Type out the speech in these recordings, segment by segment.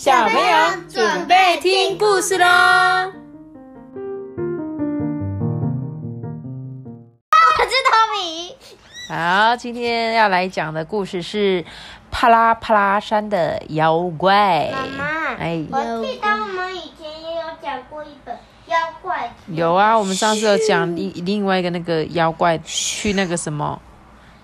小朋友准备听故事喽！我是托比。好，今天要来讲的故事是帕拉帕拉山的妖怪。妈妈，哎，我记得我们以前也有讲过一本妖怪。有啊，我们上次有讲另另外一个那个妖怪去那个什么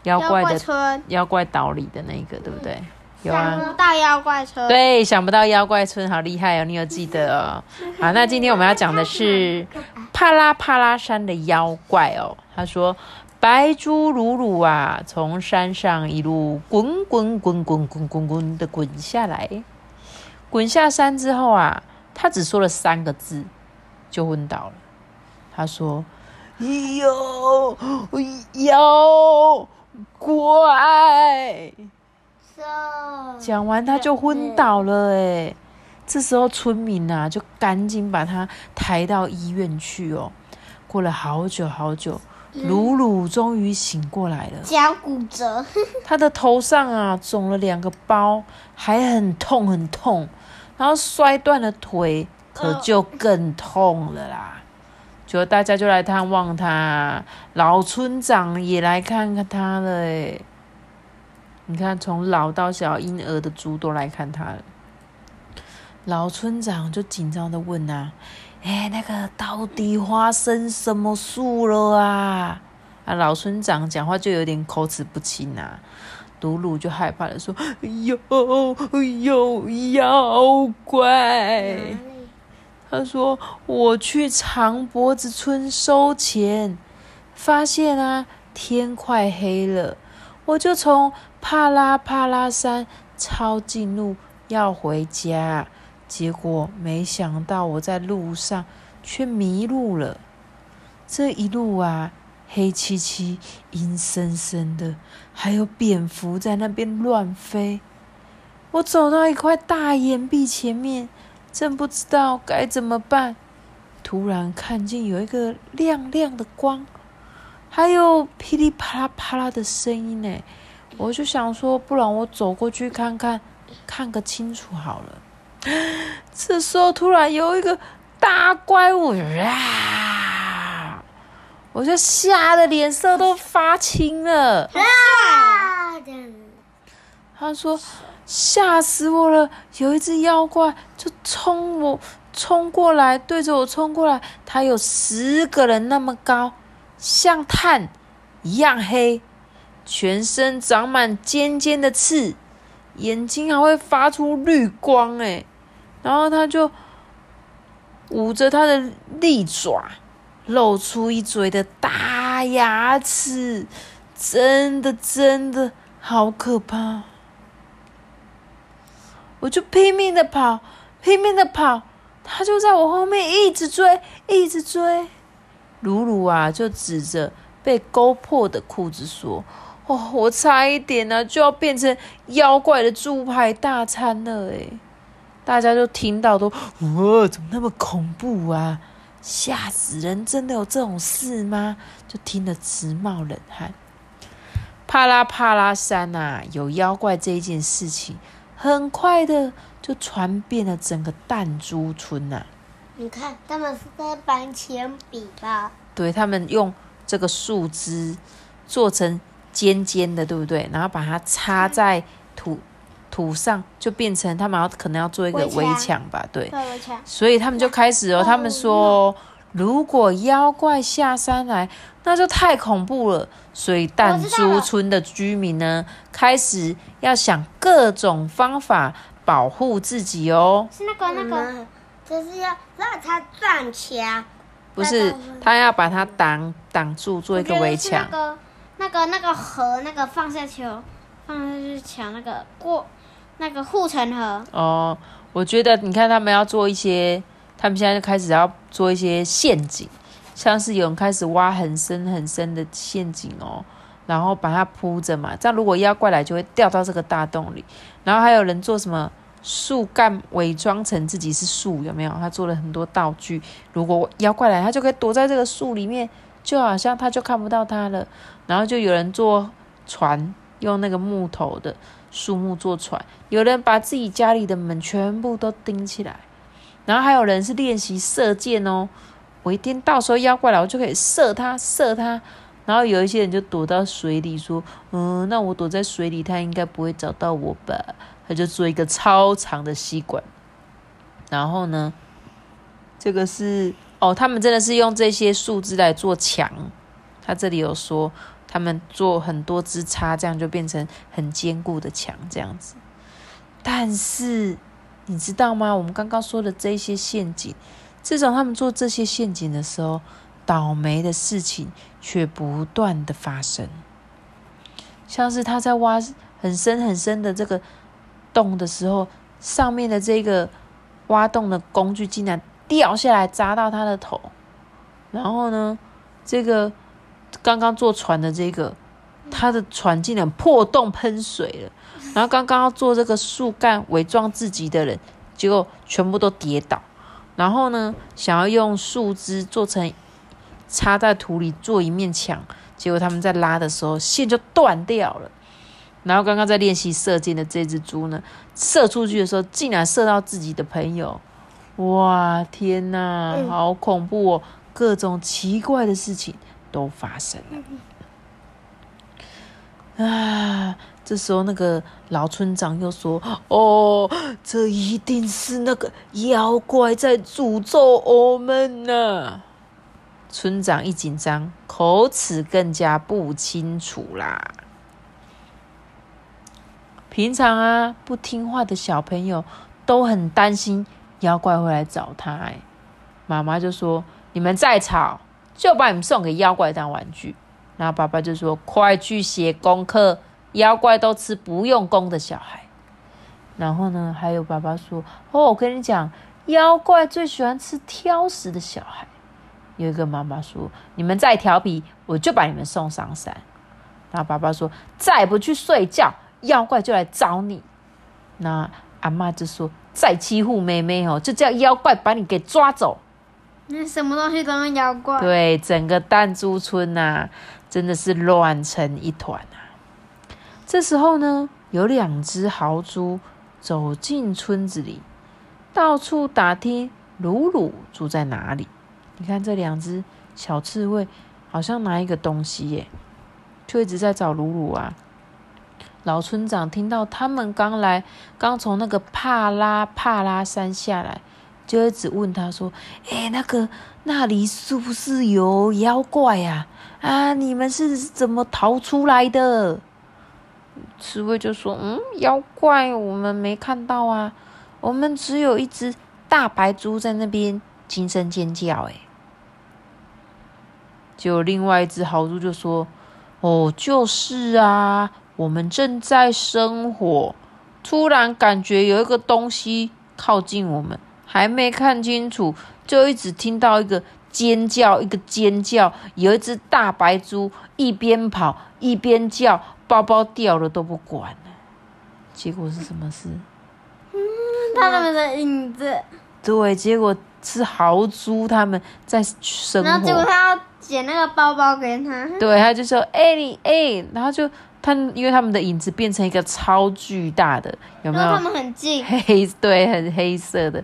妖怪的村，妖怪岛里的那个，对不对？有啊。想不到妖怪村。对，想不到妖怪村好厉害哦，你有记得哦。好，那今天我们要讲的是帕拉帕拉山的妖怪哦。他说。白猪鲁鲁啊，从山上一路滚滚滚滚滚滚滚的滚下来，滚下山之后啊，他只说了三个字，就昏倒了。他说：“妖妖怪。”讲完他就昏倒了。哎，这时候村民啊，就赶紧把他抬到医院去哦。过了好久好久。鲁鲁终于醒过来了，脚骨折，他的头上啊肿了两个包，还很痛很痛，然后摔断了腿，可就更痛了啦。就大家就来探望他，老村长也来看看他了。哎，你看，从老到小婴儿的猪都来看他了。老村长就紧张的问啊。哎，那个到底发生什么事了啊？啊，老村长讲话就有点口齿不清啊。鲁鲁就害怕的说：“有有妖怪！”他说：“我去长脖子村收钱，发现啊天快黑了，我就从帕拉帕拉山抄近路要回家。”结果没想到，我在路上却迷路了。这一路啊，黑漆漆、阴森森的，还有蝙蝠在那边乱飞。我走到一块大岩壁前面，真不知道该怎么办。突然看见有一个亮亮的光，还有噼里啪啦啪啦的声音呢。我就想说，不然我走过去看看，看个清楚好了。这时候突然有一个大怪物啊！我就吓得脸色都发青了。他说：“吓死我了！有一只妖怪就冲我冲过来，对着我冲过来。它有十个人那么高，像炭一样黑，全身长满尖尖的刺，眼睛还会发出绿光。哎。”然后他就捂着他的利爪，露出一嘴的大牙齿，真的真的好可怕！我就拼命的跑，拼命的跑，他就在我后面一直追，一直追。鲁鲁啊，就指着被勾破的裤子说：“哦，我差一点呢，就要变成妖怪的猪排大餐了，哎。”大家就听到都哇，怎么那么恐怖啊？吓死人！真的有这种事吗？就听得直冒冷汗。帕拉帕拉山呐，有妖怪这一件事情，很快的就传遍了整个弹珠村呐。你看，他们是在搬铅笔吧？对，他们用这个树枝做成尖尖的，对不对？然后把它插在土。土上就变成他们要可能要做一个围墙吧，对，所以他们就开始哦，他们说如果妖怪下山来，那就太恐怖了，所以弹珠村的居民呢，开始要想各种方法保护自己哦。是那个那个，就是要让他撞墙，不是他要把它挡挡住，做一个围墙。那个那个那个河，那个放下球，放下去抢那个过。那个护城河哦，我觉得你看他们要做一些，他们现在就开始要做一些陷阱，像是有人开始挖很深很深的陷阱哦，然后把它铺着嘛，这样如果妖怪来就会掉到这个大洞里。然后还有人做什么树干伪装成自己是树，有没有？他做了很多道具，如果妖怪来，他就可以躲在这个树里面，就好像他就看不到他了。然后就有人坐船。用那个木头的树木做船，有人把自己家里的门全部都钉起来，然后还有人是练习射箭哦。我一定到时候妖怪来，我就可以射他，射他。然后有一些人就躲到水里，说：“嗯，那我躲在水里，他应该不会找到我吧？”他就做一个超长的吸管。然后呢，这个是哦，他们真的是用这些树枝来做墙。他这里有说，他们做很多枝插，这样就变成很坚固的墙，这样子。但是你知道吗？我们刚刚说的这些陷阱。自从他们做这些陷阱的时候，倒霉的事情却不断的发生。像是他在挖很深很深的这个洞的时候，上面的这个挖洞的工具竟然掉下来砸到他的头。然后呢，这个刚刚坐船的这个，他的船竟然破洞喷水了。然后刚刚要做这个树干伪装自己的人，结果全部都跌倒。然后呢，想要用树枝做成插在土里做一面墙，结果他们在拉的时候线就断掉了。然后刚刚在练习射箭的这只猪呢，射出去的时候竟然射到自己的朋友，哇天哪，好恐怖哦！各种奇怪的事情都发生了啊。这时候，那个老村长又说：“哦，这一定是那个妖怪在诅咒我们呢。”村长一紧张，口齿更加不清楚啦。平常啊，不听话的小朋友都很担心妖怪会来找他。哎，妈妈就说：“你们再吵，就把你们送给妖怪当玩具。”然后爸爸就说：“快去写功课。”妖怪都吃不用功的小孩，然后呢，还有爸爸说：“哦，我跟你讲，妖怪最喜欢吃挑食的小孩。”有一个妈妈说：“你们再调皮，我就把你们送上山。”然后爸爸说：“再不去睡觉，妖怪就来找你。”那阿妈就说：“再欺负妹妹哦，就叫妖怪把你给抓走。”你什么东西都是妖怪？对，整个弹珠村呐，真的是乱成一团啊！这时候呢，有两只豪猪走进村子里，到处打听鲁鲁住在哪里。你看这两只小刺猬，好像拿一个东西耶，就一直在找鲁鲁啊。老村长听到他们刚来，刚从那个帕拉帕拉山下来，就一直问他说：“哎，那个那里是不是有妖怪呀？啊，你们是怎么逃出来的？”刺猬就说：“嗯，妖怪我们没看到啊，我们只有一只大白猪在那边惊声尖叫。”哎，就另外一只豪猪就说：“哦，就是啊，我们正在生火，突然感觉有一个东西靠近我们，还没看清楚，就一直听到一个尖叫，一个尖叫，有一只大白猪一边跑一边叫。”包包掉了都不管了，结果是什么事？嗯，他们的影子。对，结果是豪猪他们在生活。然后结果他要捡那个包包给他。对，他就说：“哎，你哎。”然后就他，因为他们的影子变成一个超巨大的，有没有？他们很近。黑对，很黑色的。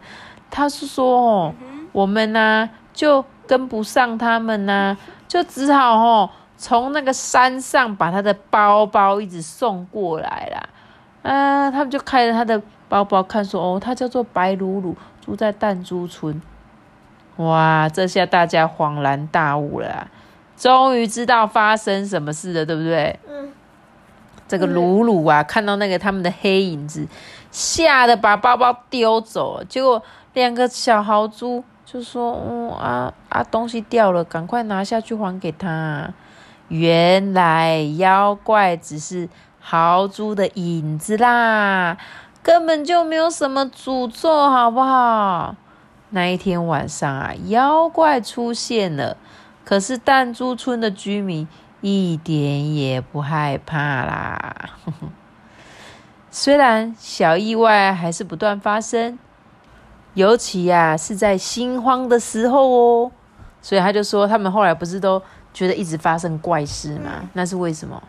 他是说：“哦，我们呢就跟不上他们呢，就只好哦。”从那个山上把他的包包一直送过来啦，啊，他们就开着他的包包看，说哦，他叫做白鲁鲁，住在弹珠村。哇，这下大家恍然大悟了，终于知道发生什么事了，对不对？嗯。这个鲁鲁啊，看到那个他们的黑影子，吓得把包包丢走了。结果两个小豪猪就说：“嗯啊啊，东西掉了，赶快拿下去还给他。”原来妖怪只是豪猪的影子啦，根本就没有什么诅咒，好不好？那一天晚上啊，妖怪出现了，可是弹珠村的居民一点也不害怕啦。虽然小意外还是不断发生，尤其呀是在心慌的时候哦，所以他就说，他们后来不是都。觉得一直发生怪事嘛？那是为什么？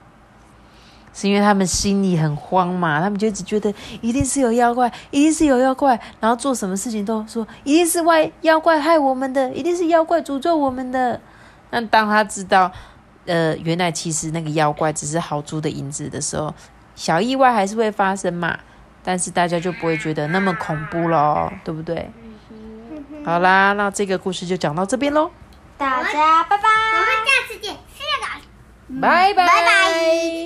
是因为他们心里很慌嘛，他们就一直觉得一定是有妖怪，一定是有妖怪，然后做什么事情都说一定是外妖怪害我们的，一定是妖怪诅咒我们的。那当他知道，呃，原来其实那个妖怪只是豪猪的影子的时候，小意外还是会发生嘛，但是大家就不会觉得那么恐怖咯，对不对？好啦，那这个故事就讲到这边喽，大家拜拜。我们下次见，谢谢大家。拜拜拜拜。